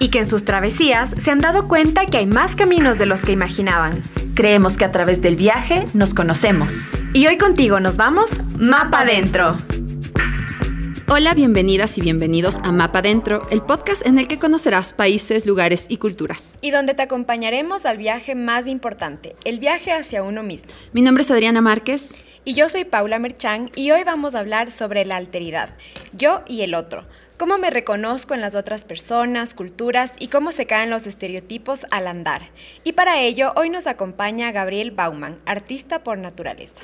y que en sus travesías se han dado cuenta que hay más caminos de los que imaginaban. Creemos que a través del viaje nos conocemos. Y hoy contigo nos vamos Mapa Dentro. Hola, bienvenidas y bienvenidos a Mapa Dentro, el podcast en el que conocerás países, lugares y culturas. Y donde te acompañaremos al viaje más importante, el viaje hacia uno mismo. Mi nombre es Adriana Márquez. Y yo soy Paula Merchán y hoy vamos a hablar sobre la alteridad, yo y el otro cómo me reconozco en las otras personas, culturas y cómo se caen los estereotipos al andar. Y para ello, hoy nos acompaña Gabriel Bauman, artista por naturaleza.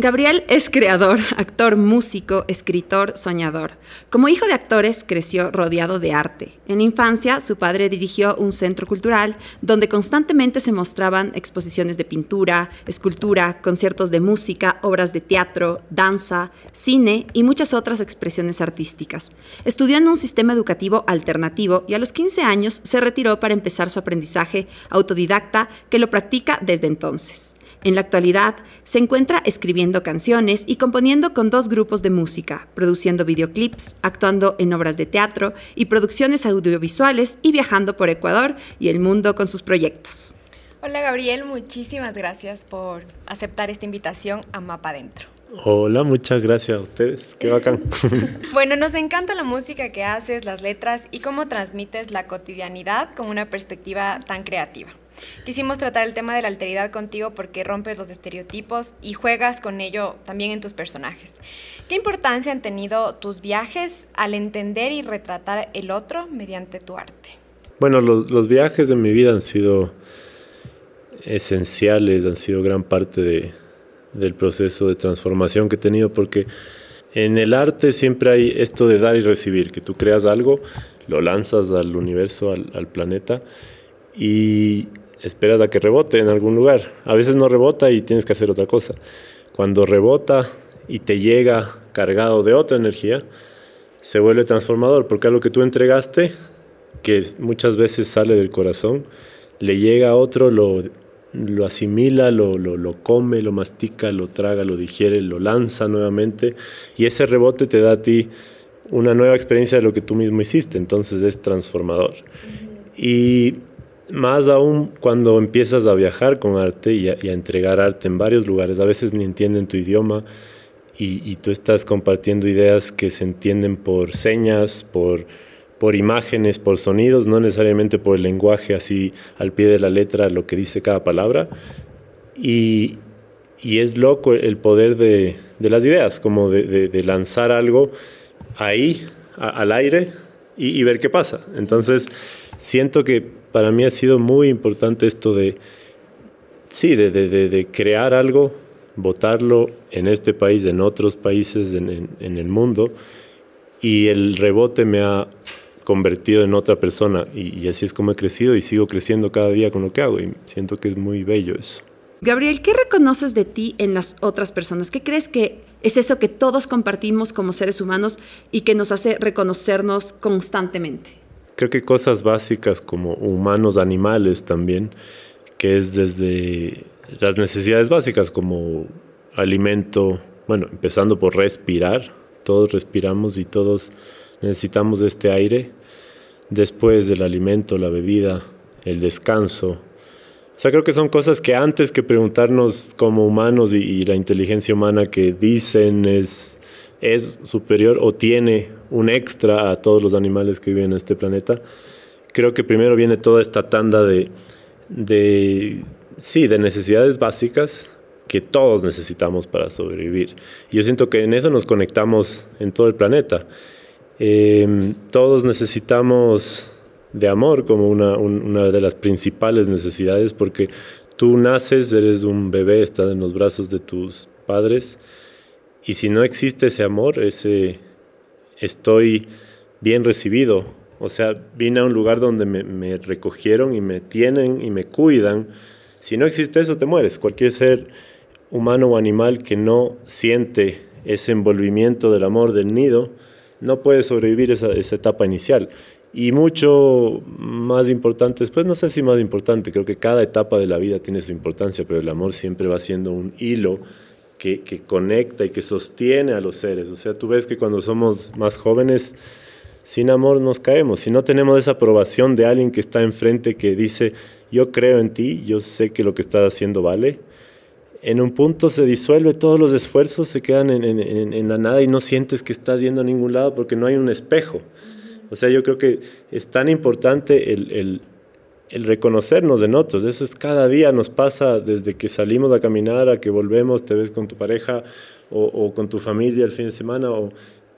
Gabriel es creador, actor, músico, escritor, soñador. Como hijo de actores, creció rodeado de arte. En infancia, su padre dirigió un centro cultural donde constantemente se mostraban exposiciones de pintura, escultura, conciertos de música, obras de teatro, danza, cine y muchas otras expresiones artísticas. Estudió en un sistema educativo alternativo y a los 15 años se retiró para empezar su aprendizaje autodidacta que lo practica desde entonces. En la actualidad, se encuentra escribiendo canciones y componiendo con dos grupos de música, produciendo videoclips, actuando en obras de teatro y producciones audiovisuales y viajando por Ecuador y el mundo con sus proyectos. Hola Gabriel, muchísimas gracias por aceptar esta invitación a Mapa Adentro. Hola, muchas gracias a ustedes, qué bacán. bueno, nos encanta la música que haces, las letras y cómo transmites la cotidianidad con una perspectiva tan creativa. Quisimos tratar el tema de la alteridad contigo porque rompes los estereotipos y juegas con ello también en tus personajes. ¿Qué importancia han tenido tus viajes al entender y retratar el otro mediante tu arte? Bueno, los, viajes de mi vida han sido esenciales, han sido gran parte del proceso de transformación que he tenido porque en el arte siempre hay esto de dar y recibir, que tú creas algo, lo lanzas al universo, al, planeta y esperas a que rebote en algún lugar. A veces no rebota y tienes que hacer otra cosa. Cuando rebota y te llega cargado de otra energía, se vuelve transformador, porque algo que tú entregaste, que muchas veces sale del corazón, le llega a otro, lo, lo asimila, lo, lo, lo, come, lo mastica, lo traga, lo digiere, lo lanza nuevamente, y ese rebote te da a ti una nueva experiencia de lo que tú mismo hiciste, entonces es transformador. Y más aún cuando empiezas a viajar con arte y a, entregar arte en varios lugares, a veces ni entienden tu idioma y, tú estás compartiendo ideas que se entienden por señas, por, por imágenes, por sonidos, no necesariamente por el lenguaje así al pie de la letra, lo que dice cada palabra. Y, es loco el poder de, las ideas, como de, lanzar algo ahí, al aire, y, y ver qué pasa. Entonces, siento que para mí ha sido muy importante esto de, sí, de, de, de crear algo, votarlo en este país, en otros países, en, en, el mundo, y el rebote me ha convertido en otra persona, y, y así es como he crecido y sigo creciendo cada día con lo que hago, y siento que es muy bello eso. Gabriel, ¿qué reconoces de ti en las otras personas? ¿Qué crees que es eso que todos compartimos como seres humanos y que nos hace reconocernos constantemente? creo que cosas básicas como humanos, animales también, que es desde las necesidades básicas como alimento, bueno, empezando por respirar, todos respiramos y todos necesitamos de este aire, después del alimento, la bebida, el descanso. O sea, creo que son cosas que antes que preguntarnos como humanos y, la inteligencia humana que dicen es, es superior o tiene un extra a todos los animales que viven en este planeta. Creo que primero viene toda esta tanda de, de, sí, de necesidades básicas que todos necesitamos para sobrevivir. Y yo siento que en eso nos conectamos en todo el planeta. Em, todos necesitamos de amor como una, de las principales necesidades porque tú naces, eres un bebé, estás en los brazos de tus padres y si no existe ese amor, ese, estoy bien recibido O sea, vine a un lugar donde me, me recogieron y me tienen y me cuidan. Si no existe eso, te mueres. Cualquier ser humano o animal que no siente ese envolvimiento del amor del nido, no puede sobrevivir esa, esa etapa inicial. Y mucho más importante, después no sé si más importante, creo que cada etapa de la vida tiene su importancia, pero el amor siempre va siendo un hilo que, que, conecta y que sostiene a los seres. O sea, tú ves que cuando somos más jóvenes, sin amor nos caemos. Si no tenemos esa aprobación de alguien que está enfrente que dice, yo creo en ti, yo sé que lo que estás haciendo vale, en un punto se disuelve, todos los esfuerzos se quedan en, en, en, la nada y no sientes que estás yendo a ningún lado porque no hay un espejo. O sea, yo creo que es tan importante el, el, el, reconocernos en otros. Eso es cada día, nos pasa desde que salimos a caminar a que volvemos, te ves con tu pareja o, o con tu familia el fin de semana. O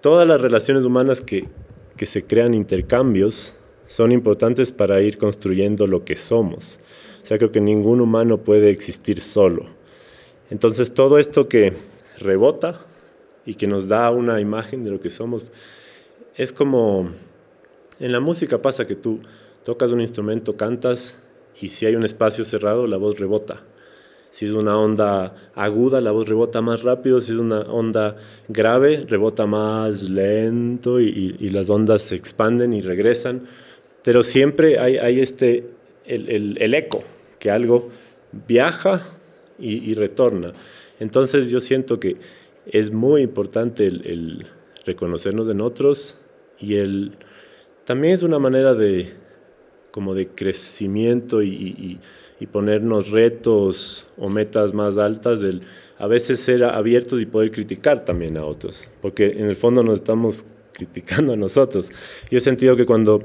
todas las relaciones humanas que, que se crean intercambios son importantes para ir construyendo lo que somos. O sea, creo que ningún humano puede existir solo entonces todo esto que rebota y que nos da una imagen de lo que somos, es como en la música pasa que tú tocas un instrumento, cantas y si hay un espacio cerrado la voz rebota. Si es una onda aguda, la voz rebota más rápido. Si es una onda grave, rebota más lento y, las ondas se expanden y regresan. Pero siempre hay, este, el, eco, que algo viaja y, y, retorna. Entonces yo siento que es muy importante el, el, reconocernos en otros y el, también es una manera de, como de crecimiento y, y, y ponernos retos o metas más altas, el a veces ser abiertos y poder criticar también a otros, porque en el fondo nos estamos criticando a nosotros. Yo he sentido que cuando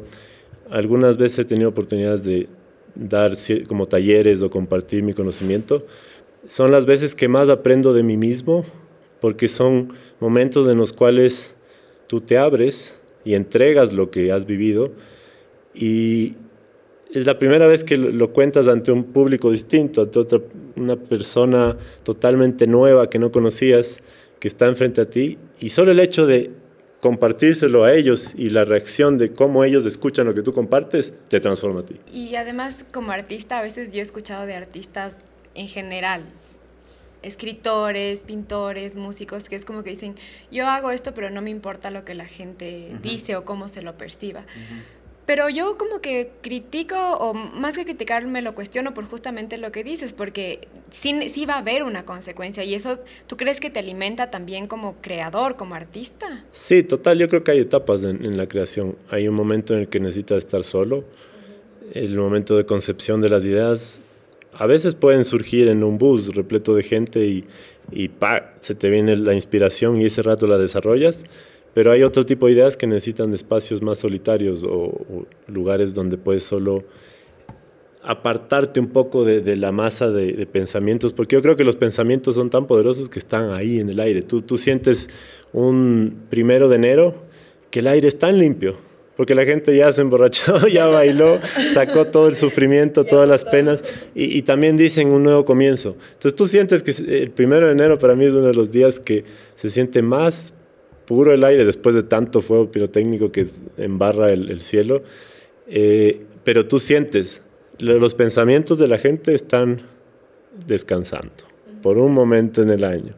algunas veces he tenido oportunidades de dar como talleres o compartir mi conocimiento, son las veces que más aprendo de mí mismo, porque son momentos en los cuales tú te abres y entregas lo que has vivido y es la primera vez que lo cuentas ante un público distinto, ante otra, una persona totalmente nueva que no conocías, que está enfrente a ti, y solo el hecho de compartírselo a ellos y la reacción de cómo ellos escuchan lo que tú compartes, te transforma a ti. Y además, como artista, a veces yo he escuchado de artistas en general, escritores, pintores, músicos, que es como que dicen, yo hago esto, pero no me importa lo que la gente uh -huh. dice o cómo se lo perciba. Uh -huh. Pero yo como que critico, o más que criticar, me lo cuestiono por justamente lo que dices, porque sí, sí va a haber una consecuencia y eso, ¿tú crees que te alimenta también como creador, como artista? Sí, total, yo creo que hay etapas en, en la creación. Hay un momento en el que necesitas estar solo, el momento de concepción de las ideas a veces pueden surgir en un bus repleto de gente y, y pa, se te viene la inspiración y ese rato la desarrollas, pero hay otro tipo de ideas que necesitan espacios más solitarios o, lugares donde puedes solo apartarte un poco de, de la masa de, de, pensamientos, porque yo creo que los pensamientos son tan poderosos que están ahí en el aire. Tú, tú sientes un primero de enero que el aire es tan limpio, porque la gente ya se emborrachó, ya bailó, sacó todo el sufrimiento, todas las penas, y, y, también dicen un nuevo comienzo. Entonces tú sientes que el primero de enero para mí es uno de los días que se siente más puro el aire después de tanto fuego pirotécnico que embarra el, el cielo, eh, pero tú sientes, los pensamientos de la gente están descansando por un momento en el año.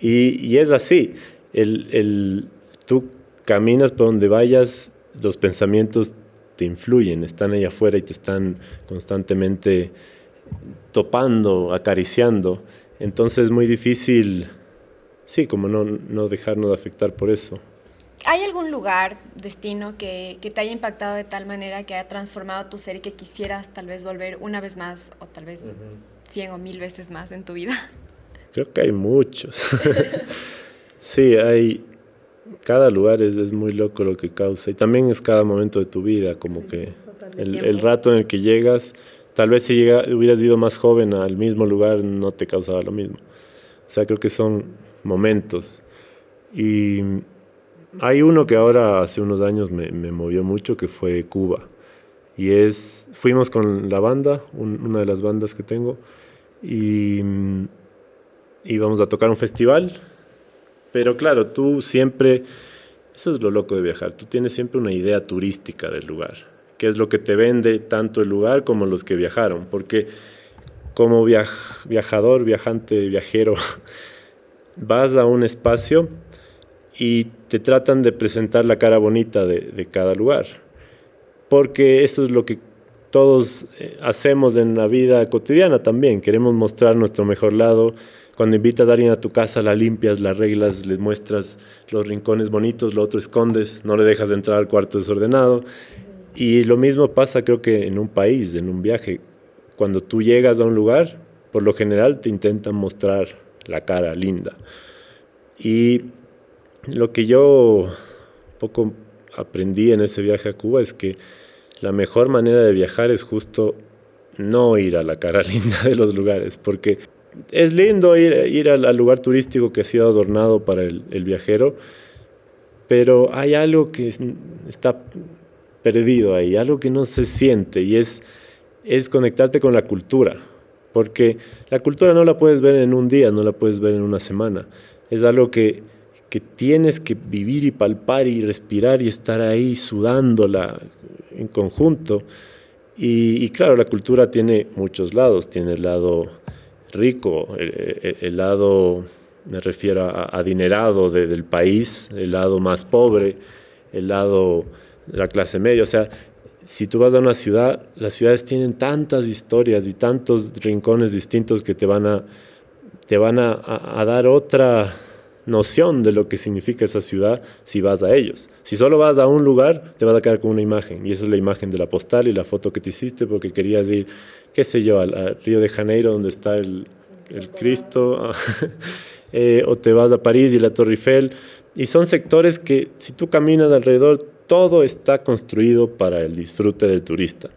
Y, y es así, el, el, tú caminas por donde vayas, los pensamientos te influyen, están ahí afuera y te están constantemente topando, acariciando. Entonces es muy difícil, sí, como no, no dejarnos de afectar por eso. ¿Hay algún lugar, destino, que, que, te haya impactado de tal manera que haya transformado tu ser y que quisieras tal vez volver una vez más o tal vez uh -huh. cien o mil veces más en tu vida? Creo que hay muchos. sí, hay, cada lugar es, es, muy loco lo que causa y también es cada momento de tu vida, como sí, que el, el, rato en el que llegas, tal vez si llega, hubieras ido más joven al mismo lugar no te causaba lo mismo. O sea, creo que son momentos. Y hay uno que ahora hace unos años me, me movió mucho, que fue Cuba. Y es, fuimos con la banda, un, una de las bandas que tengo, y íbamos a tocar un festival pero claro, tú siempre Eso es lo loco de viajar. Tú tienes siempre una idea turística del lugar, que es lo que te vende tanto el lugar como los que viajaron. Porque como viajador, viajante, viajero, vas a un espacio y te tratan de presentar la cara bonita de, cada lugar. Porque eso es lo que todos eh, hacemos en la vida cotidiana también. Queremos mostrar nuestro mejor lado. Cuando invitas a alguien a tu casa, la limpias, la arreglas, le muestras los rincones bonitos, lo otro escondes, no le dejas de entrar al cuarto desordenado. Y lo mismo pasa creo que en un país, en un viaje. Cuando tú llegas a un lugar, por lo general te intentan mostrar la cara linda. Y lo que yo poco aprendí en ese viaje a Cuba es que la mejor manera de viajar es justo no ir a la cara linda de los lugares, porque es lindo ir, ir al, lugar turístico que ha sido adornado para el, viajero, pero hay algo que está perdido ahí, algo que no se siente y es, es conectarte con la cultura, porque la cultura no la puedes ver en un día, no la puedes ver en una semana, es algo que que tienes que vivir y palpar y respirar y estar ahí sudándola en conjunto. Y, claro, la cultura tiene muchos lados, tiene el lado rico, el, lado, me refiero a adinerado del país, el lado más pobre, el lado de la clase media. O sea, si tú vas a una ciudad, las ciudades tienen tantas historias y tantos rincones distintos que te van a, te van a dar otra noción de lo que significa esa ciudad si vas a ellos. Si solo vas a un lugar, te vas a quedar con una imagen, y esa es la imagen de la postal y la foto que te hiciste porque querías ir, qué sé yo, al, Río de Janeiro donde está el, el Cristo, eh, o te vas a París y la Torre Eiffel, y son sectores que si tú caminas alrededor, todo está construido para el disfrute del turista,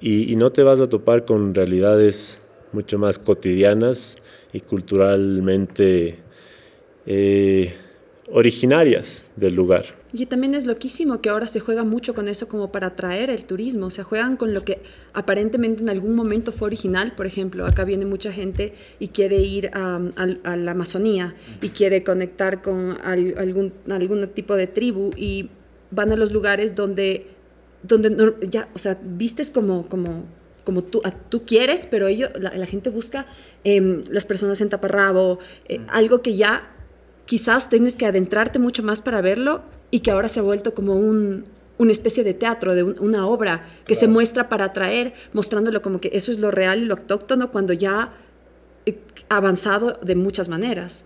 y, y no te vas a topar con realidades mucho más cotidianas y culturalmente eh, originarias del lugar. Y también es loquísimo que ahora se juega mucho con eso como para atraer el turismo, o sea, juegan con lo que aparentemente en algún momento fue original, por ejemplo, acá viene mucha gente y quiere ir a, la Amazonía y quiere conectar con algún, algún tipo de tribu y van a los lugares donde, donde ya, o sea, vistes como, como, como tú, tú quieres, pero ellos, la, gente busca em, las personas en taparrabo, eh, algo que ya quizás tienes que adentrarte mucho más para verlo y que ahora se ha vuelto como un, una especie de teatro, de una obra que se muestra para atraer, mostrándolo como que eso es lo real y lo autóctono cuando ya ha avanzado de muchas maneras.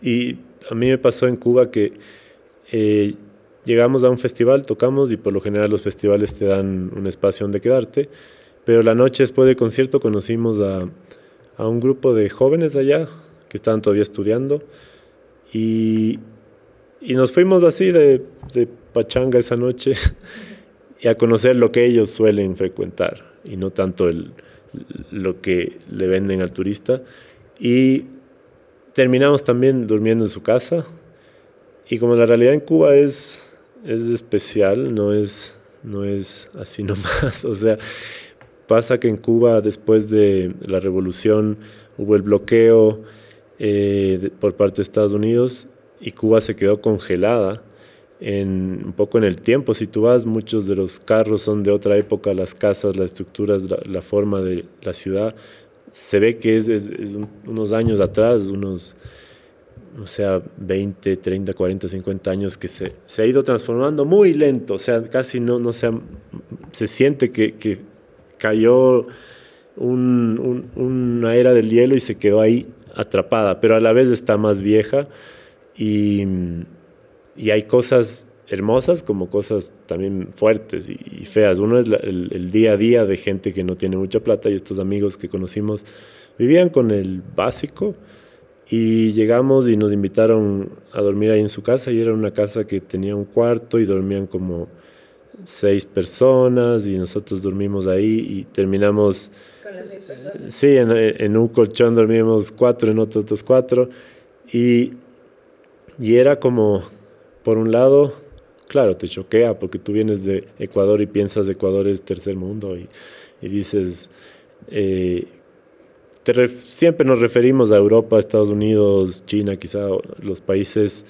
Y a mí me pasó en Cuba que eh, llegamos a un festival, tocamos y por lo general los festivales te dan un espacio donde quedarte, pero la noche después del concierto conocimos a, a un grupo de jóvenes allá que estaban todavía estudiando y, y nos fuimos así de, de pachanga esa noche y a conocer lo que ellos suelen frecuentar y no tanto el, lo que le venden al turista. Y terminamos también durmiendo en su casa. Y como la realidad en Cuba es, es especial, no es, no es así nomás. O sea, pasa que en Cuba después de la revolución hubo el bloqueo eh, por parte de Estados Unidos y Cuba se quedó congelada en, un poco en el tiempo. Si tú vas, muchos de los carros son de otra época, las casas, las estructuras, la, forma de la ciudad. Se ve que es, unos años atrás, unos, o sea, 20, 30, 40, 50 años que se, se ha ido transformando muy lento. O sea, casi no, no se, se siente que, que cayó un, una era del hielo y se quedó ahí atrapada, pero a la vez está más vieja y, y hay cosas hermosas como cosas también fuertes y, feas. Uno es el, día a día de gente que no tiene mucha plata y estos amigos que conocimos vivían con el básico y llegamos y nos invitaron a dormir ahí en su casa y era una casa que tenía un cuarto y dormían como seis personas y nosotros dormimos ahí y terminamos Sí, en, un colchón dormíamos cuatro, en otros otros cuatro. Y, y era como, por un lado, claro, te choquea porque tú vienes de Ecuador y piensas Ecuador es tercer mundo y, y dices, eh, siempre nos referimos a Europa, Estados Unidos, China, quizá los países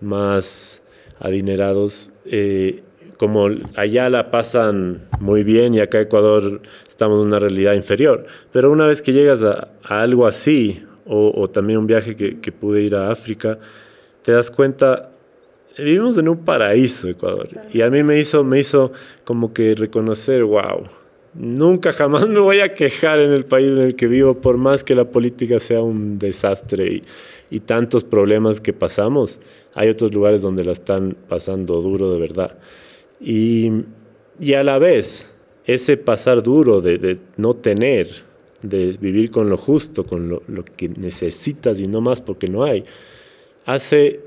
más adinerados, eh, como allá la pasan muy bien y acá Ecuador estamos en una realidad inferior. Pero una vez que llegas a, algo así, o, también un viaje que, que, pude ir a África, te das cuenta, vivimos en un paraíso Ecuador. Y a mí me hizo, me hizo como que reconocer, wow, nunca jamás me voy a quejar en el país en el que vivo, por más que la política sea un desastre y, y tantos problemas que pasamos. Hay otros lugares donde la están pasando duro de verdad. Y, y a la vez, ese pasar duro de, de, no tener, de vivir con lo justo, con lo, lo, que necesitas y no más porque no hay, hace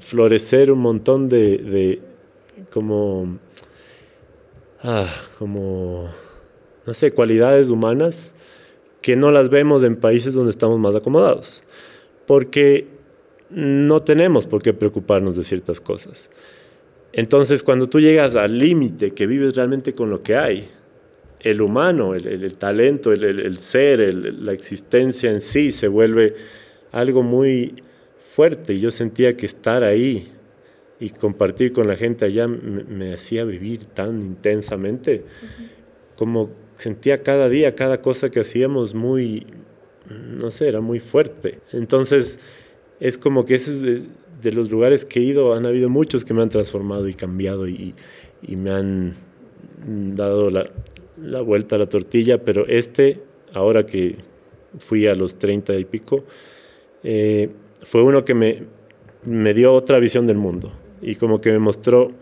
florecer un montón de, de como, ah, como, no sé, cualidades humanas que no las vemos en países donde estamos más acomodados, porque no tenemos por qué preocuparnos de ciertas cosas. Entonces, cuando tú llegas al límite, que vives realmente con lo que hay, el humano, el, talento, el, ser, la existencia en sí se vuelve algo muy fuerte. Y yo sentía que estar ahí y compartir con la gente allá me, hacía vivir tan intensamente, como sentía cada día, cada cosa que hacíamos muy, no sé, era muy fuerte. Entonces, es como que ese es de los lugares que he ido, han habido muchos que me han transformado y cambiado y, y me han dado la, la, vuelta a la tortilla, pero este, ahora que fui a los 30 y pico, eh, fue uno que me, me dio otra visión del mundo y como que me mostró,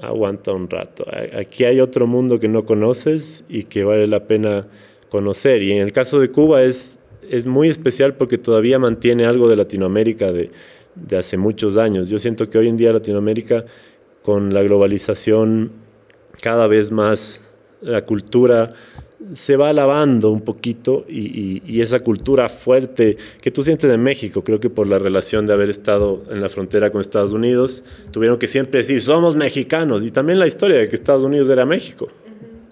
aguanta un rato, aquí hay otro mundo que no conoces y que vale la pena conocer. Y en el caso de Cuba es, es muy especial porque todavía mantiene algo de Latinoamérica, de, de hace muchos años. Yo siento que hoy en día Latinoamérica, con la globalización cada vez más, la cultura se va lavando un poquito y, esa cultura fuerte que tú sientes en México, creo que por la relación de haber estado en la frontera con Estados Unidos, tuvieron que siempre decir, somos mexicanos, y también la historia de que Estados Unidos era México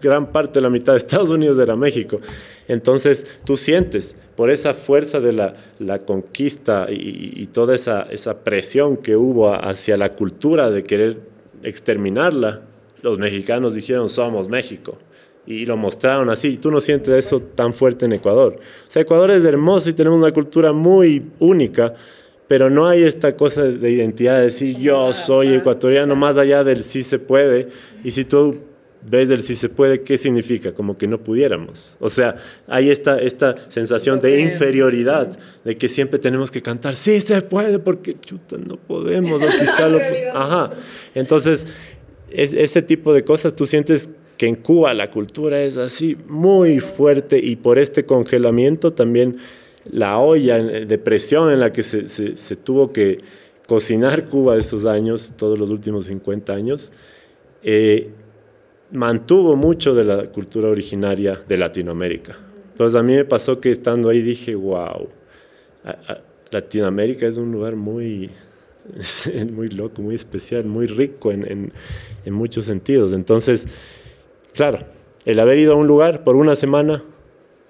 gran parte de la mitad de Estados Unidos era México. Entonces tú sientes por esa fuerza de la, la conquista y, toda esa, esa presión que hubo hacia la cultura de querer exterminarla, los mexicanos dijeron somos México y lo mostraron así. Tú no sientes eso tan fuerte en Ecuador. O sea, Ecuador es hermoso y tenemos una cultura muy única, pero no hay esta cosa de identidad de decir yo soy ecuatoriano más allá del sí se puede. Y si tú ves del si se puede, ¿qué significa? Como que no pudiéramos. O sea, hay esta, esta sensación de inferioridad, de que siempre tenemos que cantar, sí se puede, porque chuta, no podemos, o quizá lo... Ajá. Entonces, ese tipo de cosas, tú sientes que en Cuba la cultura es así muy fuerte y por este congelamiento también la olla de presión en la que se, se, tuvo que cocinar Cuba esos años, todos los últimos 50 años, eh, mantuvo mucho de la cultura originaria de Latinoamérica. Entonces a mí me pasó que estando ahí dije, wow, Latinoamérica es un lugar muy, muy loco, muy especial, muy rico en, en, muchos sentidos. Entonces, claro, el haber ido a un lugar por una semana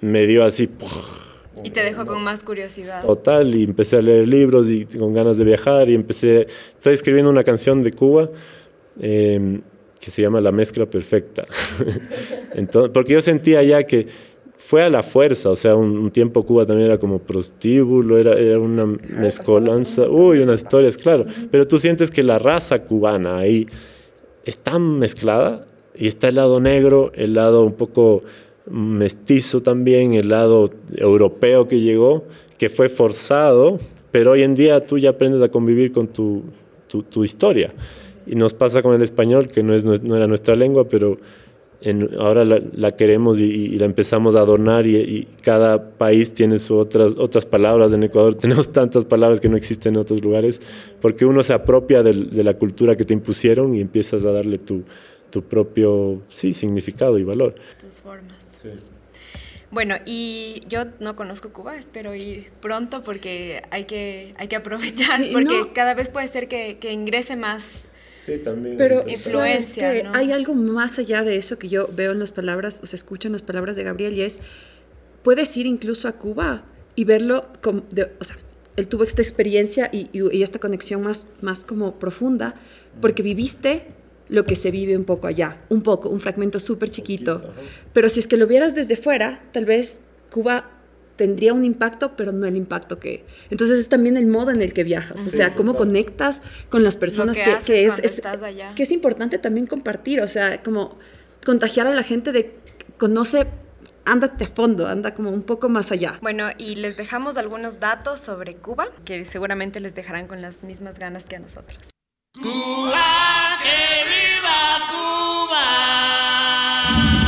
me dio así... Y te dejó con más curiosidad. Total, y empecé a leer libros y con ganas de viajar y empecé, estoy escribiendo una canción de Cuba. Eh, que se llama La Mezcla Perfecta. Entonces, porque yo sentía ya que fue a la fuerza, o sea, un, tiempo Cuba también era como prostíbulo, era, era una mezcolanza, uy, unas historias, claro, pero tú sientes que la raza cubana ahí está mezclada y está el lado negro, el lado un poco mestizo también, el lado europeo que llegó, que fue forzado, pero hoy en día tú ya aprendes a convivir con tu, tu, tu historia. Y nos pasa con el español, que no, es, no era nuestra lengua, pero ahora la, queremos y, la empezamos a adornar y, cada país tiene sus otras, otras palabras. En Ecuador tenemos tantas palabras que no existen en otros lugares, porque uno se apropia de, la cultura que te impusieron y empiezas a darle tu, tu propio sí, significado y valor. Tus formas. Bueno, y yo no conozco Cuba, espero ir pronto porque hay que, hay que aprovechar, porque cada vez puede ser que, que ingrese más Sí, también. Pero influencia, ¿no? hay algo más allá de eso que yo veo en las palabras, o sea, escucho en las palabras de Gabriel y es, puedes ir incluso a Cuba y verlo como, o sea, él tuvo esta experiencia y, y, esta conexión más, más como profunda, porque viviste lo que se vive un poco allá, un poco, un fragmento súper chiquito. Pero si es que lo vieras desde fuera, tal vez Cuba tendría un impacto, pero no el impacto que... Entonces es también el modo en el que viajas, o sea, cómo conectas con las personas que, que, es, es que es importante también compartir, o sea, como contagiar a la gente de conoce ándate a fondo, anda como un poco más allá. Bueno, y les dejamos algunos datos sobre Cuba, que seguramente les dejarán con las mismas ganas que a nosotros. Cuba, que viva Cuba. Cuba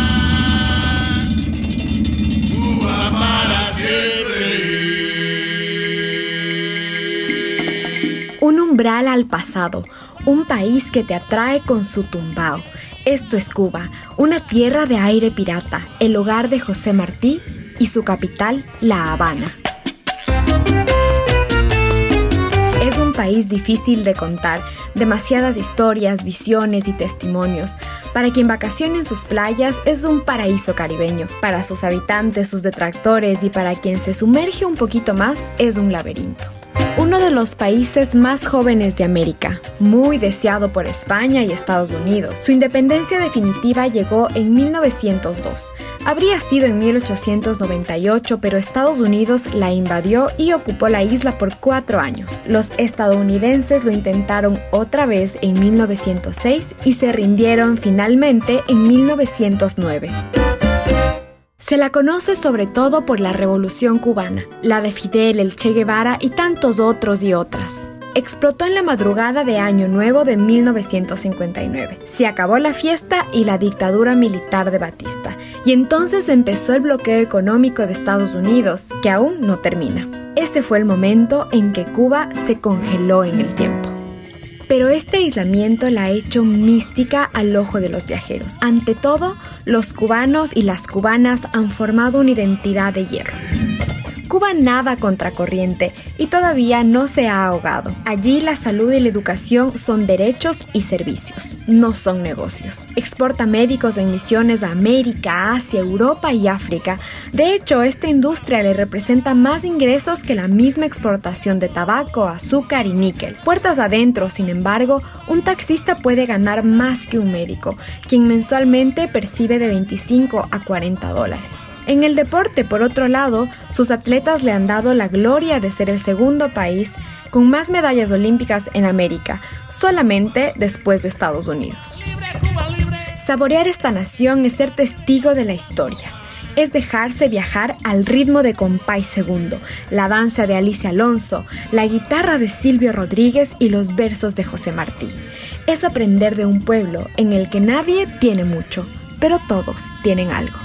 umbral al pasado, un país que te atrae con su tumbao esto es Cuba, una tierra de aire pirata, el hogar de José Martí y su capital, La Habana. Es un país difícil de contar, demasiadas historias, visiones y testimonios. Para quien vacaciona en sus playas es un paraíso caribeño. Para sus habitantes, sus detractores y para quien se sumerge un poquito más es un laberinto uno de los países más jóvenes de América, muy deseado por España y Estados Unidos. Su independencia definitiva llegó en 1902. Habría sido en 1898, pero Estados Unidos la invadió y ocupó la isla por cuatro años. Los estadounidenses lo intentaron otra vez en 1906 y se rindieron finalmente en 1909. Se la conoce sobre todo por la Revolución cubana, la de Fidel, el Che Guevara y tantos otros y otras. Explotó en la madrugada de Año Nuevo de 1959. Se acabó la fiesta y la dictadura militar de Batista, y entonces empezó el bloqueo económico de Estados Unidos, que aún no termina. Ese fue el momento en que Cuba se congeló en el tiempo. Pero este aislamiento la ha hecho mística al ojo de los viajeros. Ante todo, los cubanos y las cubanas han formado una identidad de hierro. Cuba nada contracorriente y todavía no se ha ahogado. Allí la salud y la educación son derechos y servicios, no son negocios. Exporta médicos en misiones a América, Asia, Europa y África. De hecho, esta industria le representa más ingresos que la misma exportación de tabaco, azúcar y níquel. Puertas adentro, sin embargo, un taxista puede ganar más que un médico, quien mensualmente percibe de 25 a 40 dólares. En el deporte, por otro lado, sus atletas le han dado la gloria de ser el segundo país con más medallas olímpicas en América, solamente después de Estados Unidos. Saborear esta nación es ser testigo de la historia. Es dejarse viajar al ritmo de Compay Segundo, la danza de Alicia Alonso, la guitarra de Silvio Rodríguez y los versos de José Martí. Es aprender de un pueblo en el que nadie tiene mucho, pero todos tienen algo.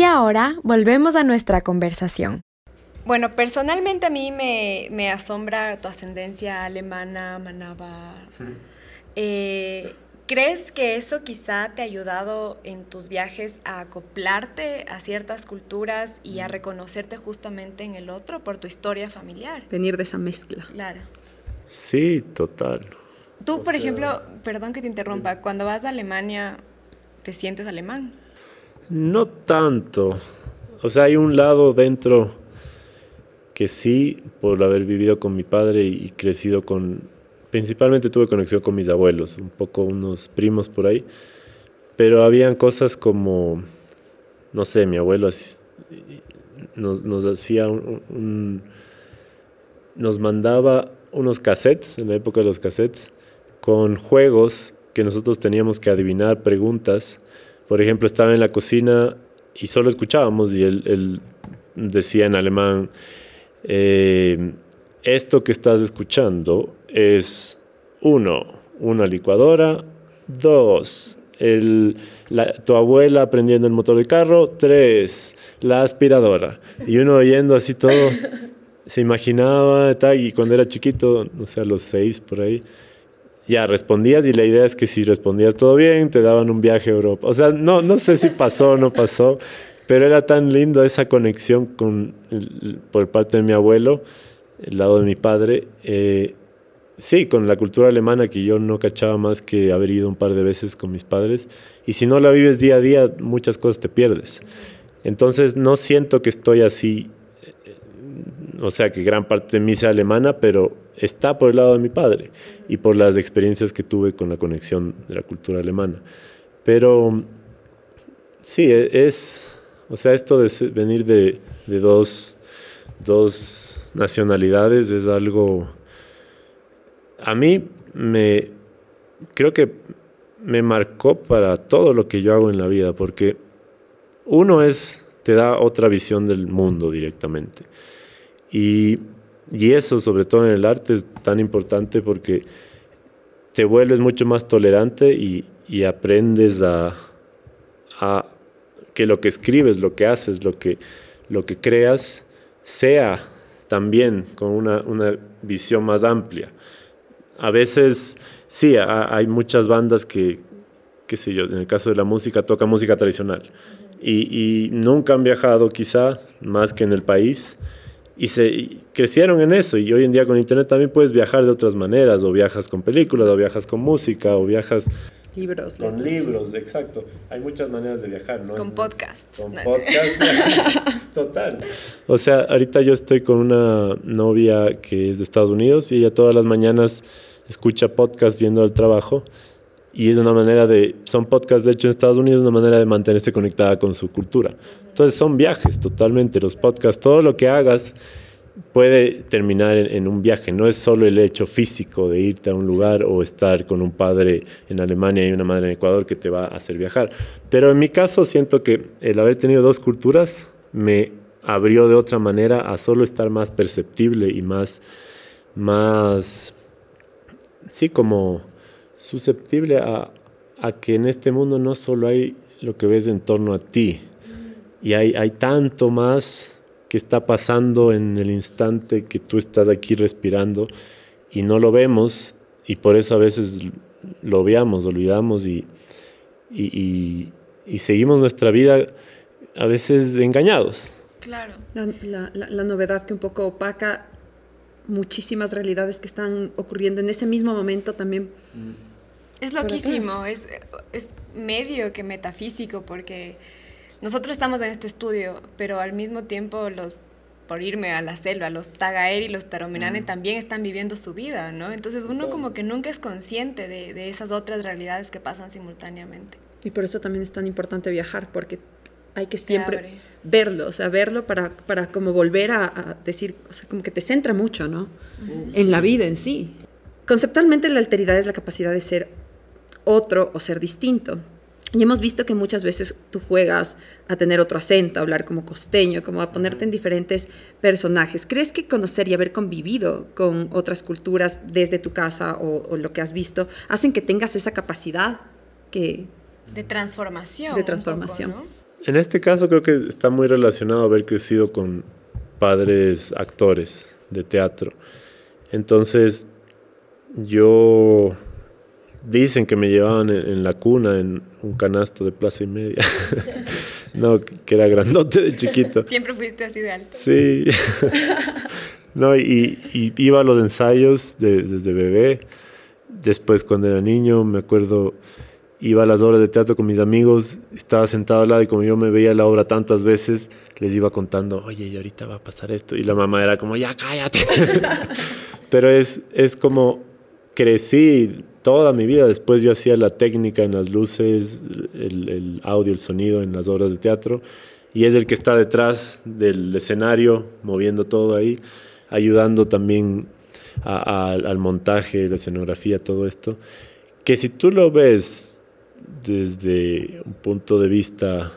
Y ahora volvemos a nuestra conversación. Bueno, personalmente a mí me, asombra tu ascendencia alemana, manaba. Eh, ¿Crees que eso quizá te ha ayudado en tus viajes a acoplarte a ciertas culturas y a reconocerte justamente en el otro por tu historia familiar? Venir de esa mezcla. Claro. Sí, total. Tú, por ejemplo, perdón que te interrumpa, cuando vas a Alemania, ¿te sientes alemán? No tanto. O sea, hay un lado dentro que sí, por haber vivido con mi padre y crecido con... Principalmente tuve conexión con mis abuelos, un poco unos primos por ahí, pero habían cosas como, no sé, mi abuelo nos, hacía un, nos mandaba unos cassettes, en la época de los cassettes, con juegos que nosotros teníamos que adivinar preguntas por ejemplo, estaba en la cocina y solo escuchábamos y él, decía en alemán, eh, esto que estás escuchando es uno, una licuadora, dos, tu abuela aprendiendo el motor de carro, tres, la aspiradora. Y uno oyendo así todo, se imaginaba, y cuando era chiquito, no sé, a los seis por ahí, ya respondías y la idea es que si respondías todo bien, te daban un viaje a Europa. O sea, no, no sé si pasó o no pasó, pero era tan lindo esa conexión con, por parte de mi abuelo, el lado de mi padre. Eh, sí, con la cultura alemana que yo no cachaba más que haber ido un par de veces con mis padres. Y si no la vives día a día, muchas cosas te pierdes. Entonces no siento que estoy así, o sea, que gran parte de mí sea alemana, pero está por el lado de mi padre y por las experiencias que tuve con la conexión de la cultura alemana. Pero sí, e, es, o sea, esto de venir de, dos, dos nacionalidades es algo, a mí me, creo que me marcó para todo lo que yo hago en la vida, porque uno es, te da otra visión del mundo directamente. Y, eso, sobre todo en el arte, es tan importante porque te vuelves mucho más tolerante y, aprendes a, que lo que escribes, lo que haces, lo que, lo que creas, sea también con una, una visión más amplia. A veces sí, hay muchas bandas que, qué sé yo, en el caso de la música, tocan música tradicional. Y, nunca han viajado quizá más que en el país y se crecieron en eso. Y hoy en día con internet también puedes viajar de otras maneras o viajas con películas o viajas con música o viajas libros con libros exacto. Hay muchas maneras de viajar no con podcast con podcast total. O sea ahorita yo estoy con una novia que es de Estados Unidos y ella todas las mañanas escucha podcast yendo al trabajo y es una manera de, son podcasts de hecho en Estados Unidos, una manera de mantenerse conectada con su cultura. Entonces son viajes totalmente, los podcasts, todo lo que hagas puede terminar en, un viaje, no es solo el hecho físico de irte a un lugar o estar con un padre en Alemania y una madre en Ecuador que te va a hacer viajar. Pero en mi caso siento que el haber tenido dos culturas me abrió de otra manera a solo estar más perceptible y más, más sí, como susceptible a, que en este mundo no solo hay lo que ves en torno a ti, y hay, hay tanto más que está pasando en el instante que tú estás aquí respirando y no lo vemos y por eso a veces lo veamos, olvidamos y, y, seguimos nuestra vida a veces engañados. Claro. La, la, novedad que un poco opaca muchísimas realidades que están ocurriendo en ese mismo momento también. Es loquísimo, es, es medio que metafísico porque nosotros estamos en este estudio, pero al mismo tiempo los por irme a la selva, los Tagaer y los Taromenane también están viviendo su vida, ¿no? Entonces uno como que nunca es consciente de, de, esas otras realidades que pasan simultáneamente. Y por eso también es tan importante viajar, porque hay que siempre verlo, o sea, verlo para, para como volver a, decir, o sea, como que te centra mucho, ¿no? En la vida en sí. Conceptualmente la alteridad es la capacidad de ser otro o ser distinto. Y hemos visto que muchas veces tú juegas a tener otro acento, a hablar como costeño, como a ponerte en diferentes personajes. ¿Crees que conocer y haber convivido con otras culturas desde tu casa o, lo que has visto hacen que tengas esa capacidad que... De transformación. De transformación. En este caso creo que está muy relacionado a haber crecido con padres actores de teatro. Entonces, yo dicen que me llevaban en, la cuna en un canasto de plaza y media. no, que era grandote de chiquito. Siempre fuiste así de alto. Sí. no, y, iba a los ensayos desde bebé. Después, cuando era niño, me acuerdo iba a las obras de teatro con mis amigos, estaba sentado al lado y como yo me veía la obra tantas veces, les iba contando, oye, y ahorita va a pasar esto. Y la mamá era como, ya cállate. Pero es, es como crecí toda mi vida. Después yo hacía la técnica en las luces, el, audio, el sonido en las obras de teatro. Y es el que está detrás del escenario, moviendo todo ahí, ayudando también al montaje, la escenografía, todo esto. Que si tú lo ves desde un punto de vista,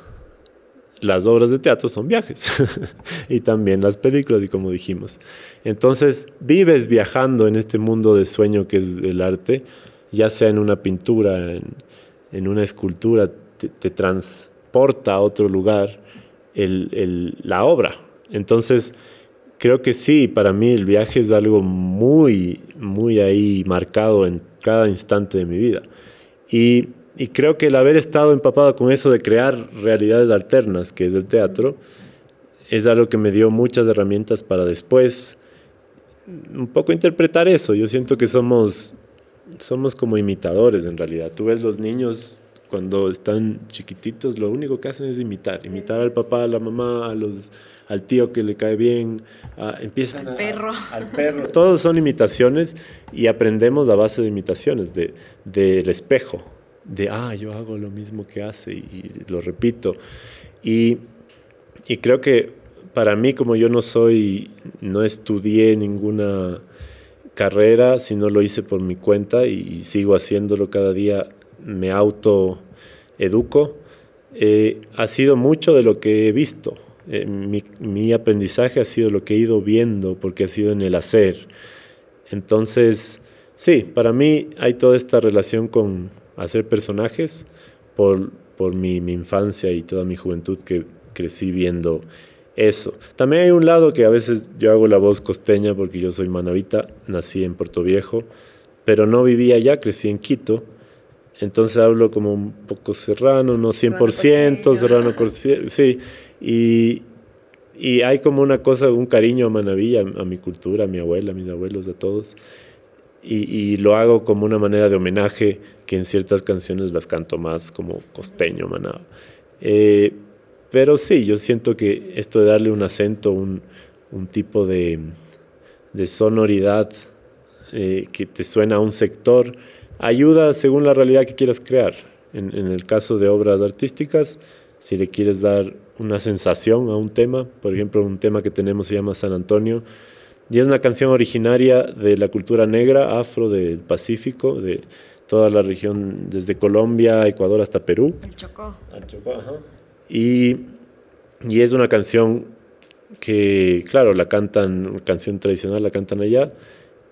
las obras de teatro son viajes y también las películas, y como dijimos. Entonces, vives viajando en este mundo de sueño que es el arte, ya sea en una pintura, en, una escultura, te, transporta a otro lugar la obra. Entonces, creo que sí, para mí el viaje es algo muy, muy ahí marcado en cada instante de mi vida. Y y creo que el haber estado empapado con eso de crear realidades alternas, que es el teatro, es algo que me dio muchas herramientas para después un poco interpretar eso. Yo siento que somos, somos como imitadores en realidad. Tú ves los niños cuando están chiquititos lo único que hacen es imitar, imitar al papá, a la mamá, a los, al tío que le cae bien, empiezan al perro. al perro. Todos son imitaciones y aprendemos a base de imitaciones, de, del espejo, de, ah, yo hago lo mismo que hace y, lo repito. Y, y creo que para mí, como yo no soy, no estudié ninguna carrera, sino lo hice por mi cuenta y sigo haciéndolo cada día me auto educo, eh, ha sido mucho de lo que he visto. Eh, mi, aprendizaje ha sido lo que he ido viendo porque ha sido en el hacer. Entonces, sí, para mí hay toda esta relación con hacer personajes por, por mi infancia y toda mi juventud que crecí viendo eso. También hay un lado que a veces yo hago la voz costeña porque yo soy manavita, nací en Puerto Viejo, pero no vivía allá, crecí en Quito entonces hablo como un poco serrano, no 100%, serrano, sí. Y, y, hay como una cosa, un cariño a Manaví, a, mi cultura, a mi abuela, a mis abuelos, a todos. Y, y, lo hago como una manera de homenaje que en ciertas canciones las canto más como costeño, maná. Eh, pero sí, yo siento que esto de darle un acento, un, un tipo de, de sonoridad eh, que te suena a un sector, ayuda según la realidad que quieras crear. En, el caso de obras artísticas, si le quieres dar una sensación a un tema, por ejemplo, un tema que tenemos se llama San Antonio, y es una canción originaria de la cultura negra, afro del Pacífico, de toda la región, desde Colombia, Ecuador hasta Perú. El Chocó. El Chocó, ajá. Y, y es una canción que, claro, la cantan, canción tradicional, la cantan allá.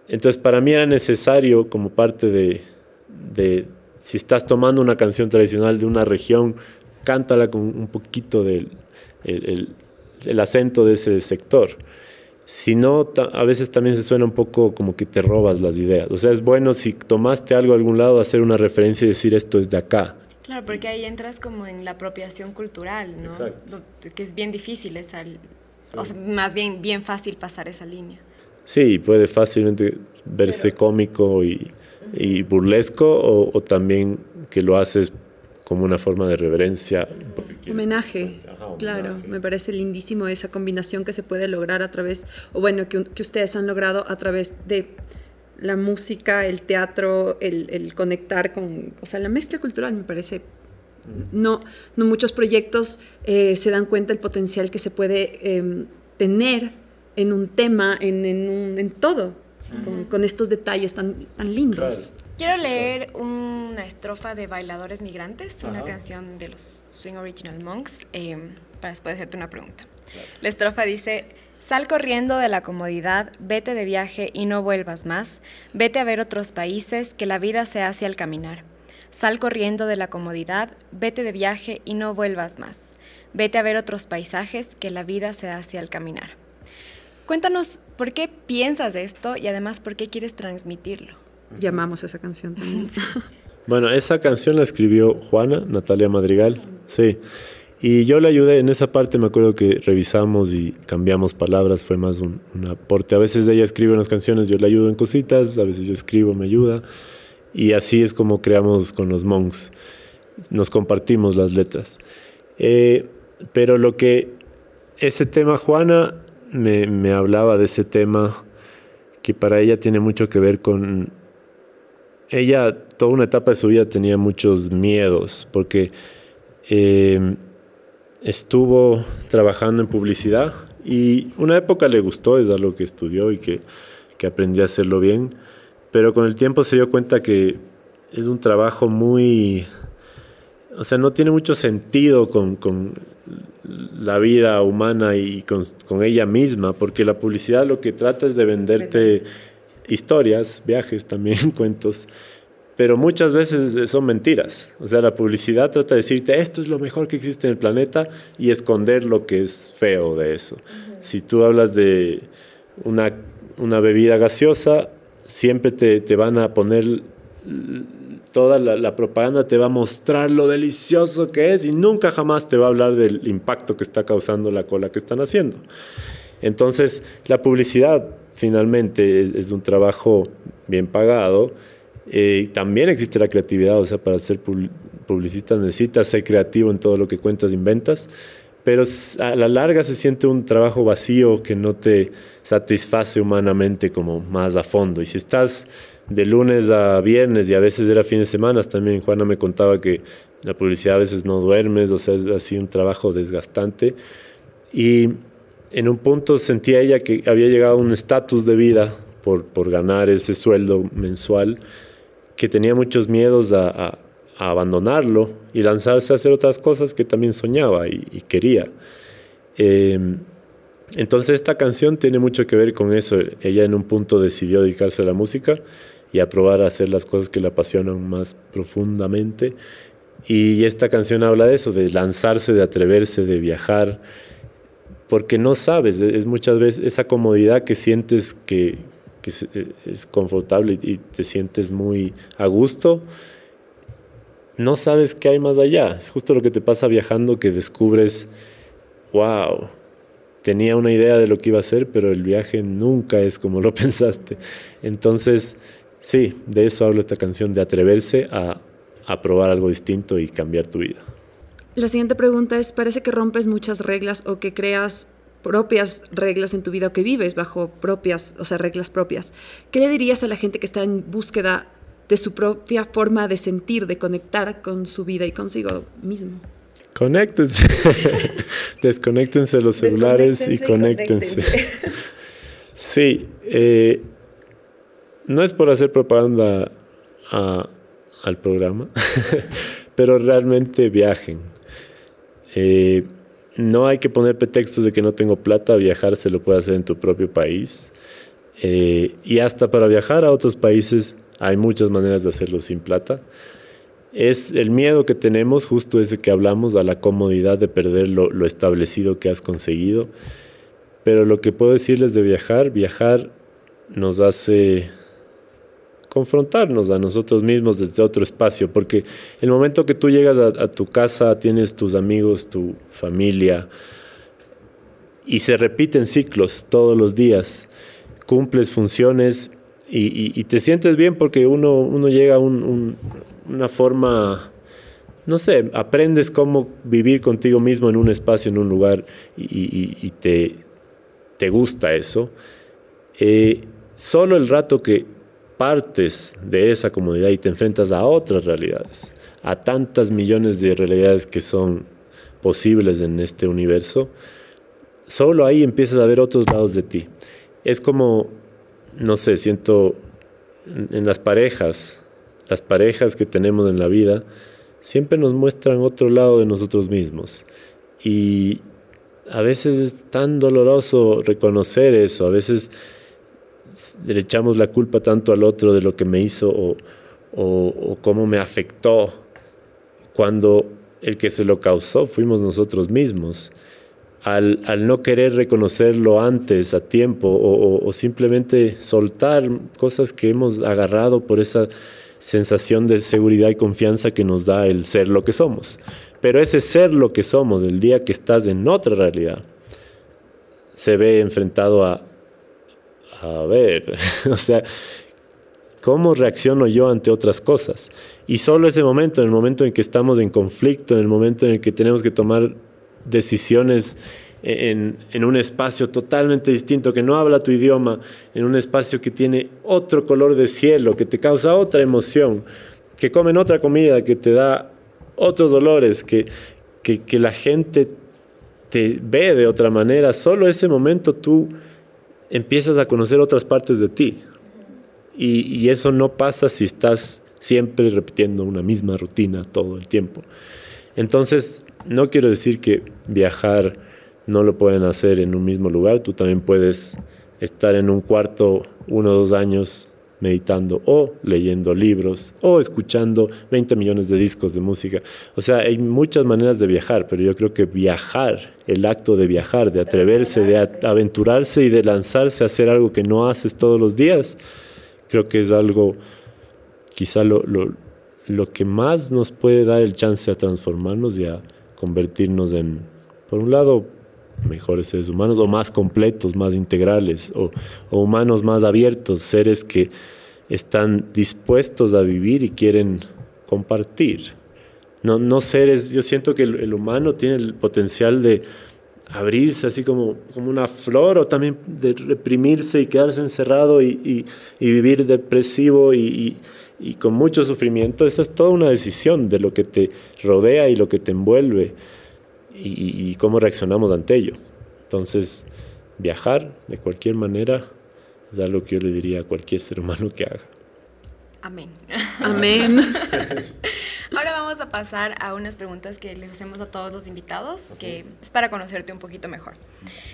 Entonces, para mí era necesario, como parte de, de si estás tomando una canción tradicional de una región, cántala con un poquito del el, el, acento de ese sector. Si no, a veces también se suena un poco como que te robas las ideas. O sea, es bueno si tomaste algo de algún lado, hacer una referencia y decir esto es de acá. Claro, porque ahí entras como en la apropiación cultural, ¿no? Exacto. Que es bien difícil, esa, o sea, más bien bien fácil pasar esa línea. Sí, puede fácilmente verse cómico y, y burlesco o, también que lo haces como una forma de reverencia. Homenaje, claro, me parece lindísimo esa combinación que se puede lograr a través, o bueno, que, que ustedes han logrado a través de la música, el teatro, el, el, conectar con, o sea, la mezcla cultural me parece, no, no muchos proyectos eh, se dan cuenta del potencial que se puede em, tener en un tema, en, en, un, en todo con, estos detalles tan, tan lindos. Quiero leer una estrofa de Bailadores Migrantes, una canción de los Swing Original Monks, eh, para después hacerte una pregunta. La estrofa dice, sal corriendo de la comodidad, vete de viaje y no vuelvas más, vete a ver otros países, que la vida se hace al caminar. Sal corriendo de la comodidad, vete de viaje y no vuelvas más, vete a ver otros paisajes, que la vida se hace al caminar. Cuéntanos por qué piensas esto y además por qué quieres transmitirlo. Llamamos a esa canción también. Bueno, esa canción la escribió Juana, Natalia Madrigal, sí. Y yo le ayudé en esa parte, me acuerdo que revisamos y cambiamos palabras, fue más un, aporte. A veces ella escribe unas canciones, yo le ayudo en cositas, a veces yo escribo, me ayuda. Y así es como creamos con los monks, nos compartimos las letras. Eh, pero lo que ese tema, Juana, me, me, hablaba de ese tema que para ella tiene mucho que ver con... Ella, toda una etapa de su vida tenía muchos miedos, porque em, estuvo trabajando en publicidad y una época le gustó, es algo que estudió y que, que aprendió a hacerlo bien, pero con el tiempo se dio cuenta que es un trabajo muy... O sea, no tiene mucho sentido con, con la vida humana y con, ella misma, porque la publicidad lo que trata es de venderte historias, viajes también, cuentos, pero muchas veces son mentiras. O sea, la publicidad trata de decirte esto es lo mejor que existe en el planeta y esconder lo que es feo de eso. Si tú hablas de una, una bebida gaseosa, siempre te, te van a poner toda la, propaganda te va a mostrar lo delicioso que es y nunca jamás te va a hablar del impacto que está causando la cola que están haciendo. Entonces, la publicidad finalmente es, un trabajo bien pagado. Eh, también existe la creatividad, o sea, para hacer publicista necesitas ser creativo en todo lo que cuentas inventas, pero a la larga se siente un trabajo vacío que no te satisface humanamente como más a fondo. Y si estás de lunes a viernes y a veces era fin de semana, también Juana me contaba que la publicidad a veces no duermes, o sea, es así un trabajo desgastante. Y en un punto sentía ella que había llegado a un estatus de vida por, por, ganar ese sueldo mensual, que tenía muchos miedos a, abandonarlo y lanzarse a hacer otras cosas que también soñaba y, quería. Em, entonces esta canción tiene mucho que ver con eso. Ella en un punto decidió dedicarse a la música y a probar a hacer las cosas que le apasionan más profundamente. Y esta canción habla de eso, de lanzarse, de atreverse, de viajar, porque no sabes, es muchas veces esa comodidad que sientes que, que es confortable y te sientes muy a gusto, no sabes qué hay más allá. Es justo lo que te pasa viajando que descubres, wow, tenía una idea de lo que iba a hacer, pero el viaje nunca es como lo pensaste. Entonces, sí, de eso habla esta canción, de atreverse a, a probar algo distinto y cambiar tu vida. La siguiente pregunta es, parece que rompes muchas reglas o que creas propias reglas en tu vida o que vives bajo propias, o sea, reglas propias. ¿Qué le dirías a la gente que está en búsqueda de su propia forma de sentir, de conectar con su vida y consigo mismo? Conéctense, desconéctense los celulares y conéctense. sí, eh, no es por hacer propaganda al programa, pero realmente viajen. Eh, no hay que poner pretextos de que no tengo plata, viajar se lo puede hacer en tu propio país. Eh, y hasta para viajar a otros países hay muchas maneras de hacerlo sin plata. Es el miedo que tenemos, justo ese que hablamos, a la comodidad de perder lo, lo establecido que has conseguido. Pero lo que puedo decirles de viajar, viajar nos hace confrontarnos a nosotros mismos desde otro espacio, porque el momento que tú llegas a, tu casa, tienes tus amigos, tu familia, y se repiten ciclos todos los días, cumples funciones y, te sientes bien porque uno, uno llega a una forma, no sé, aprendes cómo vivir contigo mismo en un espacio, en un lugar, y, te, te gusta eso. Eh, solo el rato que partes de esa comodidad y te enfrentas a otras realidades, a tantas millones de realidades que son posibles en este universo, solo ahí empiezas a ver otros lados de ti. Es como, no sé, siento en las parejas, las parejas que tenemos en la vida, siempre nos muestran otro lado de nosotros mismos. Y a veces es tan doloroso reconocer eso, a veces le echamos la culpa tanto al otro de lo que me hizo o, cómo me afectó, cuando el que se lo causó fuimos nosotros mismos. Al, al, no querer reconocerlo antes, a tiempo, o, o, simplemente soltar cosas que hemos agarrado por esa sensación de seguridad y confianza que nos da el ser lo que somos. Pero ese ser lo que somos, el día que estás en otra realidad, se ve enfrentado a, a ver, o sea, ¿cómo reacciono yo ante otras cosas? Y solo ese momento, en el momento en que estamos en conflicto, en el momento en el que tenemos que tomar decisiones en, en, un espacio totalmente distinto, que no habla tu idioma, en un espacio que tiene otro color de cielo, que te causa otra emoción, que comen otra comida, que te da otros dolores, que, que, que la gente te ve de otra manera, solo ese momento tú empiezas a conocer otras partes de ti. Y, eso no pasa si estás siempre repitiendo una misma rutina todo el tiempo. Entonces, no quiero decir que viajar no lo pueden hacer en un mismo lugar, tú también puedes estar en un cuarto uno o dos años meditando o leyendo libros o escuchando 20 millones de discos de música. O sea, hay muchas maneras de viajar, pero yo creo que viajar, el acto de viajar, de atreverse, de aventurarse y de lanzarse a hacer algo que no haces todos los días, creo que es algo, quizá lo, lo, lo que más nos puede dar el chance a transformarnos y a convertirnos en, por un lado, mejores seres humanos o más completos, más integrales o, humanos más abiertos, seres que están dispuestos a vivir y quieren compartir. no, no seres, yo siento que el, humano tiene el potencial de abrirse así como, como una flor o también de reprimirse y quedarse encerrado y, vivir depresivo y, con mucho sufrimiento. Esa es toda una decisión de lo que te rodea y lo que te envuelve y, cómo reaccionamos ante ello. Entonces, viajar de cualquier manera es algo que yo le diría a cualquier ser humano que haga. Amén. Amén. Ahora vamos a pasar a unas preguntas que les hacemos a todos los invitados, que es para conocerte un poquito mejor.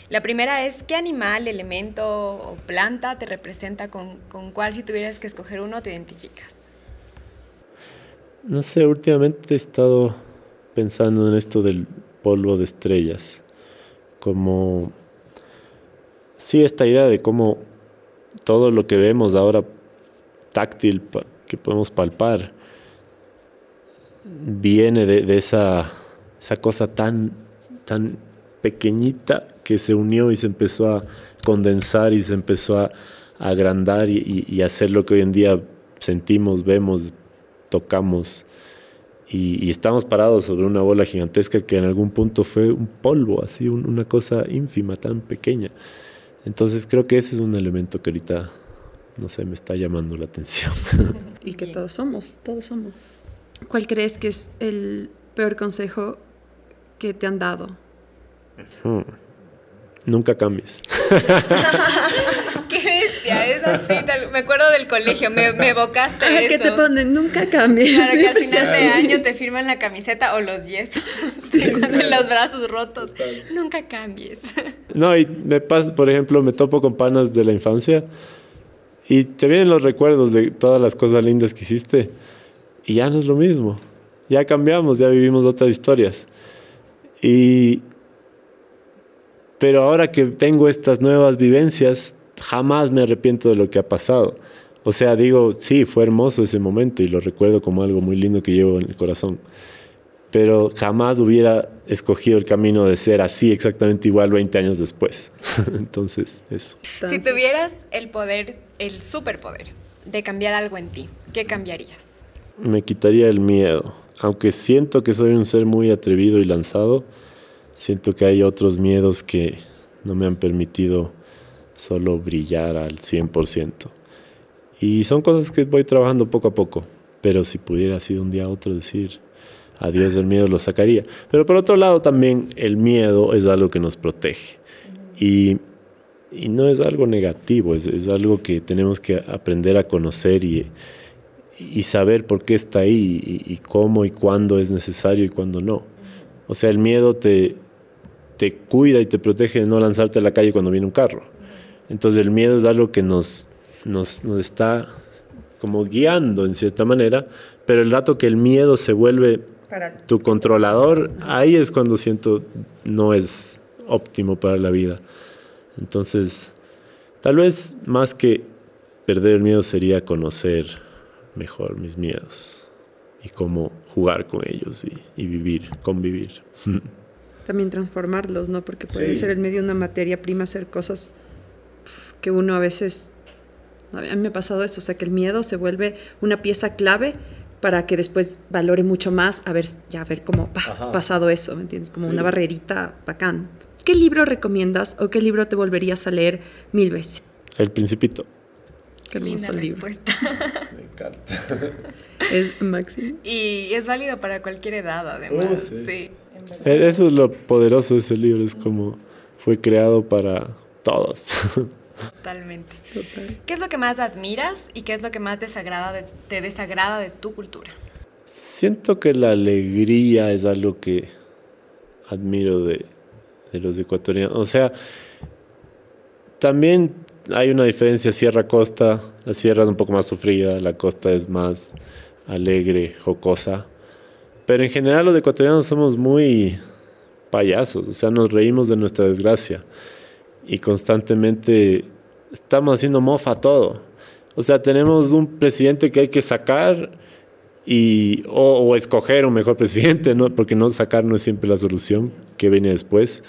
La primera es, ¿qué animal, elemento o planta te representa con, con cuál si tuvieras que escoger uno te identificas? No sé, últimamente he estado pensando en esto del polvo de estrellas, como, sí, esta idea de cómo todo lo que vemos ahora táctil que podemos palpar viene de, esa, esa, cosa tan, tan pequeñita que se unió y se empezó a condensar y se empezó a, agrandar y, hacer lo que hoy en día sentimos, vemos, tocamos. Y, estamos parados sobre una bola gigantesca que en algún punto fue un polvo, así, una cosa ínfima, tan pequeña. Entonces creo que ese es un elemento que ahorita, no sé, me está llamando la atención. y que todos somos, todos somos. ¿Cuál crees que es el peor consejo que te han dado? Hmm. Nunca cambies. Es así. Me acuerdo del colegio, me, me evocaste ah, eso. que te ponen, nunca cambies. Para que al final de año te firman la camiseta o los yesos, con los brazos rotos. Nunca cambies. No, y me pasa, por ejemplo, me topo con panas de la infancia y te vienen los recuerdos de todas las cosas lindas que hiciste y ya no es lo mismo. Ya cambiamos, ya vivimos otras historias. Y pero ahora que tengo estas nuevas vivencias, jamás me arrepiento de lo que ha pasado. O sea, digo, sí, fue hermoso ese momento y lo recuerdo como algo muy lindo que llevo en el corazón. Pero jamás hubiera escogido el camino de ser así exactamente igual 20 años después. Entonces, eso. Si tuvieras el poder, el superpoder de cambiar algo en ti, ¿qué cambiarías? Me quitaría el miedo. Aunque siento que soy un ser muy atrevido y lanzado, siento que hay otros miedos que no me han permitido solo brillar al 100%. Y son cosas que voy trabajando poco a poco, pero si pudiera así de un día a otro decir adiós del miedo, lo sacaría. Pero por otro lado también el miedo es algo que nos protege. Y, y no es algo negativo, es, es, algo que tenemos que aprender a conocer y, y saber por qué está ahí y, y cómo y cuándo es necesario y cuándo no. O sea, el miedo te, te cuida y te protege de no lanzarte a la calle cuando viene un carro. Entonces el miedo es algo que nos, nos, nos está como guiando en cierta manera, pero el rato que el miedo se vuelve tu controlador, ahí es cuando siento no es óptimo para la vida. Entonces, tal vez más que perder el miedo sería conocer mejor mis miedos y cómo jugar con ellos y, y vivir, convivir. también transformarlos, ¿no? Porque puede ser el medio una materia prima, hacer cosas que uno a veces... A mí me ha pasado eso, o sea, que el miedo se vuelve una pieza clave para que después valore mucho más a ver, ya ver cómo ha pasado eso, ¿me entiendes? Como una barrerita bacán. ¿Qué libro recomiendas o qué libro te volverías a leer mil veces? El Principito. Qué Linda respuesta. Me encanta. Es máximo. Y es válido para cualquier edad, además. Oh, sí. Eh, eso es lo poderoso de ese libro, es como fue creado para todos. Totalmente. ¿Qué es lo que más admiras y qué es lo que más desagrada te desagrada de tu cultura? Siento que la alegría es algo que admiro de, de los ecuatorianos. O sea, también hay una diferencia sierra-costa. La sierra es un poco más sufrida, la costa es más alegre, jocosa. Pero en general los ecuatorianos somos muy payasos, o sea, nos reímos de nuestra desgracia y constantemente estamos haciendo mofa todo. O sea, tenemos un presidente que hay que sacar y, o, escoger un mejor presidente, ¿no? porque no sacar no es siempre la solución que viene después.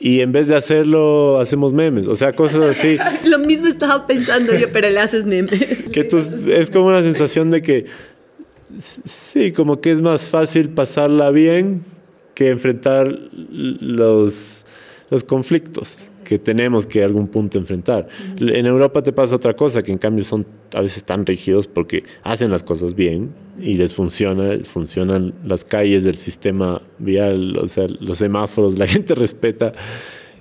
Y en vez de hacerlo, hacemos memes, o sea, cosas así. Lo mismo estaba pensando yo, pero le haces meme. que tú, es como una sensación de que Sí, como que es más fácil pasarla bien que enfrentar los, los conflictos que tenemos que algún punto enfrentar. En Europa te pasa otra cosa, que en cambio son a veces tan rígidos porque hacen las cosas bien y les funciona, funcionan las calles del sistema vial, o sea, los semáforos, la gente respeta,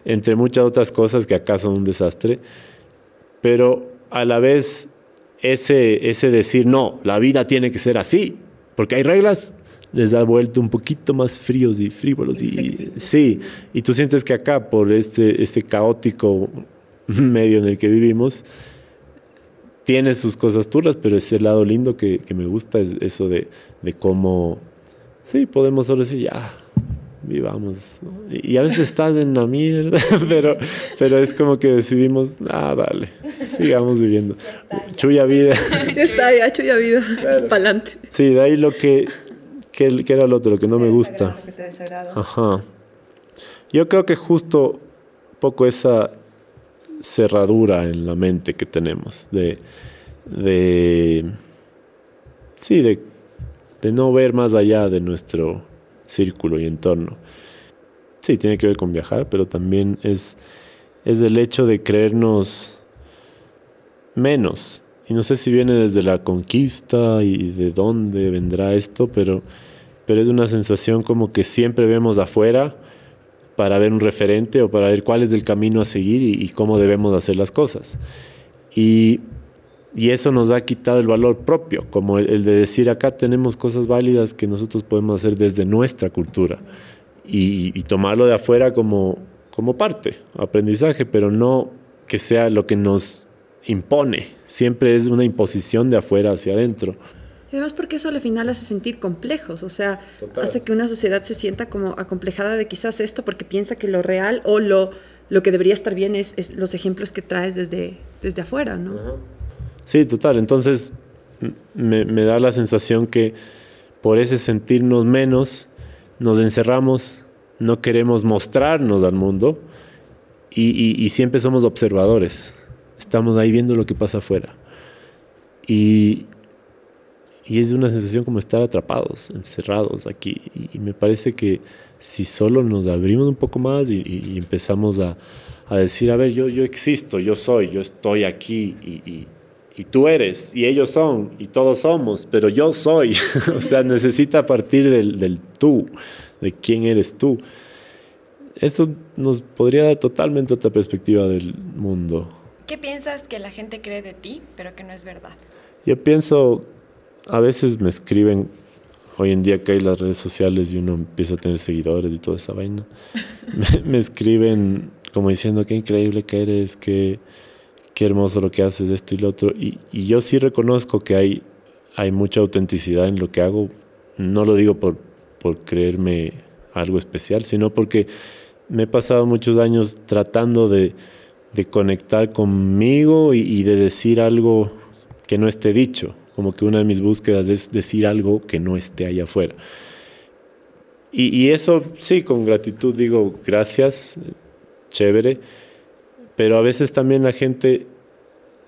entre muchas otras cosas que acá son un desastre, pero a la vez ese, ese decir, no, la vida tiene que ser así, porque hay reglas, les ha vuelto un poquito más fríos y frívolos. Y, sí, y tú sientes que acá, por este, este caótico medio en el que vivimos, tiene sus cosas turras, pero ese lado lindo que, que me gusta es eso de, de, cómo, sí, podemos solo decir, ya, vivamos. Y a veces estás en la mierda, pero, pero es como que decidimos, ah, dale, sigamos viviendo. Chuya vida. está ya, chuya vida, para adelante. Sí, de ahí lo que ¿Qué, era lo otro? Lo que no me gusta. Ajá. Yo creo que justo poco esa cerradura en la mente que tenemos de, de sí, de, de no ver más allá de nuestro círculo y entorno. Sí, tiene que ver con viajar, pero también es, es el hecho de creernos menos. Y no sé si viene desde la conquista y de dónde vendrá esto, pero pero es una sensación como que siempre vemos afuera para ver un referente o para ver cuál es el camino a seguir y, cómo debemos hacer las cosas. Y, y, eso nos ha quitado el valor propio, como el, de decir acá tenemos cosas válidas que nosotros podemos hacer desde nuestra cultura y, tomarlo de afuera como, como parte, aprendizaje, pero no que sea lo que nos impone. Siempre es una imposición de afuera hacia adentro. Y además porque eso al final hace sentir complejos, o sea, hace que una sociedad se sienta como acomplejada de quizás esto porque piensa que lo real o lo, lo que debería estar bien es, los ejemplos que traes desde, desde afuera, ¿no? Sí, total. Entonces me, da la sensación que por ese sentirnos menos, nos encerramos, no queremos mostrarnos al mundo y, y siempre somos observadores. Estamos ahí viendo lo que pasa afuera. Y, y es una sensación como estar atrapados, encerrados aquí. Y, me parece que si solo nos abrimos un poco más y, empezamos a, a, decir, a ver, yo, yo existo, yo soy, yo estoy aquí y, y, tú eres y ellos son y todos somos, pero yo soy. o sea, necesita partir del, del tú, de quién eres tú. Eso nos podría dar totalmente otra perspectiva del mundo. ¿Qué piensas que la gente cree de ti, pero que no es verdad? Yo pienso a veces me escriben, hoy en día que hay las redes sociales y uno empieza a tener seguidores y toda esa vaina, me, escriben como diciendo qué increíble que eres, qué, qué hermoso lo que haces, esto y lo otro. Y, yo sí reconozco que hay, hay mucha autenticidad en lo que hago. No lo digo por, por creerme algo especial, sino porque me he pasado muchos años tratando de, de conectar conmigo y de decir algo que no esté dicho como que una de mis búsquedas es decir algo que no esté allá afuera. Y, eso, sí, con gratitud digo gracias, chévere, pero a veces también la gente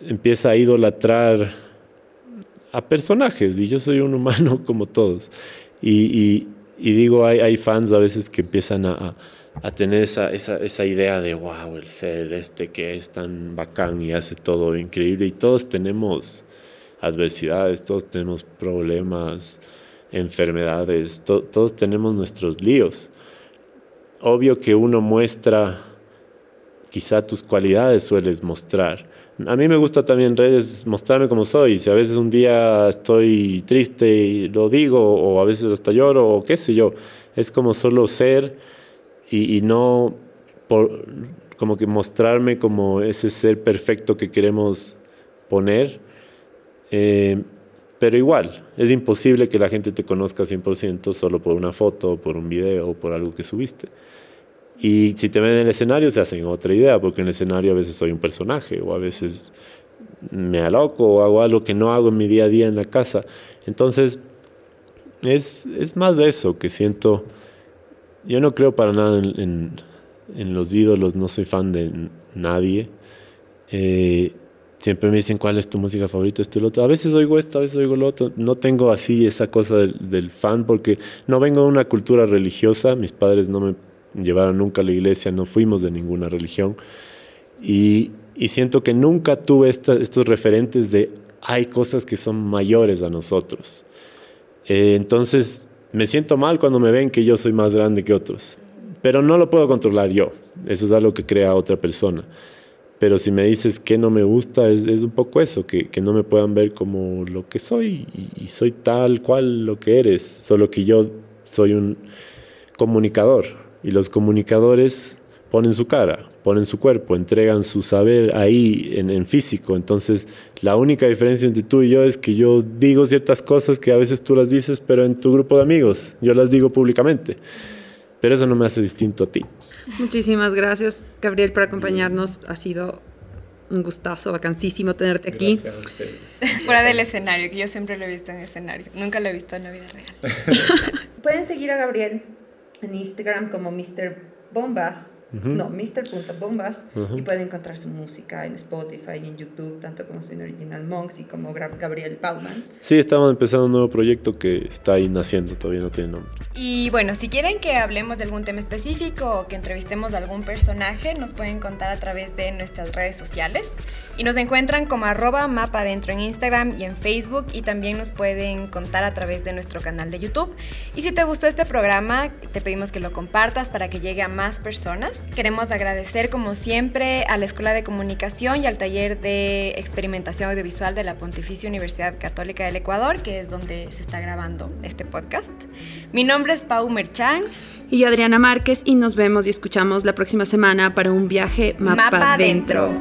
empieza a idolatrar a personajes y yo soy un humano como todos. Y, digo, hay, hay, fans a veces que empiezan a, a tener esa, esa, esa, idea de, wow, el ser este que es tan bacán y hace todo increíble. Y todos tenemos adversidades, todos tenemos problemas, enfermedades, todos tenemos nuestros líos. Obvio que uno muestra, quizá tus cualidades sueles mostrar. A mí me gusta también redes mostrarme como soy. Si a veces un día estoy triste y lo digo, o a veces hasta lloro, o qué sé yo. Es como solo ser y, no como que mostrarme como ese ser perfecto que queremos poner eh, pero igual, es imposible que la gente te conozca 100% solo por una foto, por un video, por algo que subiste. Y si te ven en el escenario se hacen otra idea, porque en el escenario a veces soy un personaje, o a veces me aloco, o hago algo que no hago en mi día a día en la casa. Entonces, es, es más de eso que siento. Yo no creo para nada en, en, los ídolos, no soy fan de nadie. Eh, siempre me dicen cuál es tu música favorita, esto y lo otro. A veces oigo esto, a veces oigo lo otro. No tengo así esa cosa del, del, fan porque no vengo de una cultura religiosa. Mis padres no me llevaron nunca a la iglesia, no fuimos de ninguna religión. Y, y siento que nunca tuve esta, estos referentes de hay cosas que son mayores a nosotros. Eh, entonces me siento mal cuando me ven que yo soy más grande que otros. Pero no lo puedo controlar yo. Eso es algo que crea otra persona. Pero si me dices que no me gusta, es, un poco eso, que, que, no me puedan ver como lo que soy y, y, soy tal cual lo que eres, solo que yo soy un comunicador y los comunicadores ponen su cara, ponen su cuerpo, entregan su saber ahí en, en, físico. Entonces, la única diferencia entre tú y yo es que yo digo ciertas cosas que a veces tú las dices, pero en tu grupo de amigos, yo las digo públicamente. Pero eso no me hace distinto a ti. Muchísimas gracias, Gabriel, por acompañarnos. Ha sido un gustazo, vacancísimo tenerte aquí. Fuera del escenario, que yo siempre lo he visto en escenario. Nunca lo he visto en la vida real. Pueden seguir a Gabriel en Instagram como Mr. Bombas, uh -huh. no, Mr.bombas, uh -huh. y pueden encontrar su música en Spotify y en YouTube, tanto como su Original Monks y como Gabriel Bauman. Sí, estamos empezando un nuevo proyecto que está ahí naciendo, todavía no tiene nombre. Y bueno, si quieren que hablemos de algún tema específico o que entrevistemos a algún personaje, nos pueden contar a través de nuestras redes sociales. Y nos encuentran como arroba mapa adentro en Instagram y en Facebook y también nos pueden contar a través de nuestro canal de YouTube. Y si te gustó este programa, te pedimos que lo compartas para que llegue a más personas. Queremos agradecer como siempre a la Escuela de Comunicación y al Taller de Experimentación Audiovisual de la Pontificia Universidad Católica del Ecuador, que es donde se está grabando este podcast. Mi nombre es Pau Merchán. Y Adriana Márquez y nos vemos y escuchamos la próxima semana para un viaje mapa, mapa dentro.